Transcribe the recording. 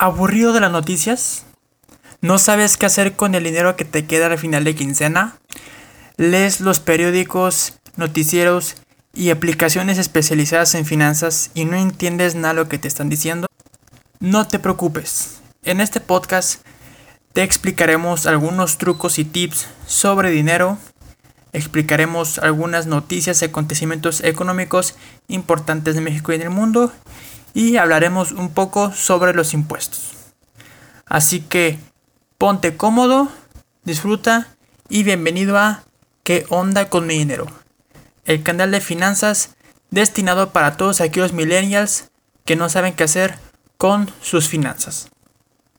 ¿Aburrido de las noticias? ¿No sabes qué hacer con el dinero que te queda al final de quincena? ¿Lees los periódicos, noticieros y aplicaciones especializadas en finanzas y no entiendes nada de lo que te están diciendo? No te preocupes. En este podcast te explicaremos algunos trucos y tips sobre dinero. Explicaremos algunas noticias y acontecimientos económicos importantes de México y del mundo y hablaremos un poco sobre los impuestos. Así que ponte cómodo, disfruta y bienvenido a ¿Qué onda con mi dinero? El canal de finanzas destinado para todos aquellos millennials que no saben qué hacer con sus finanzas.